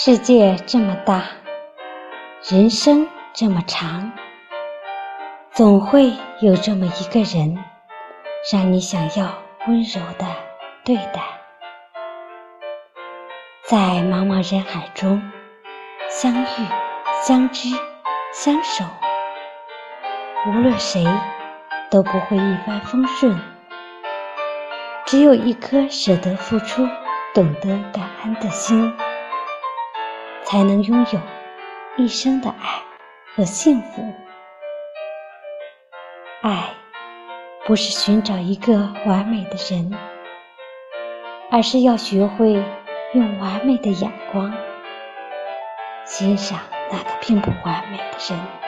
世界这么大，人生这么长，总会有这么一个人，让你想要温柔的对待。在茫茫人海中，相遇、相知、相守，无论谁都不会一帆风顺，只有一颗舍得付出、懂得感恩的心。才能拥有一生的爱和幸福。爱不是寻找一个完美的人，而是要学会用完美的眼光欣赏那个并不完美的人。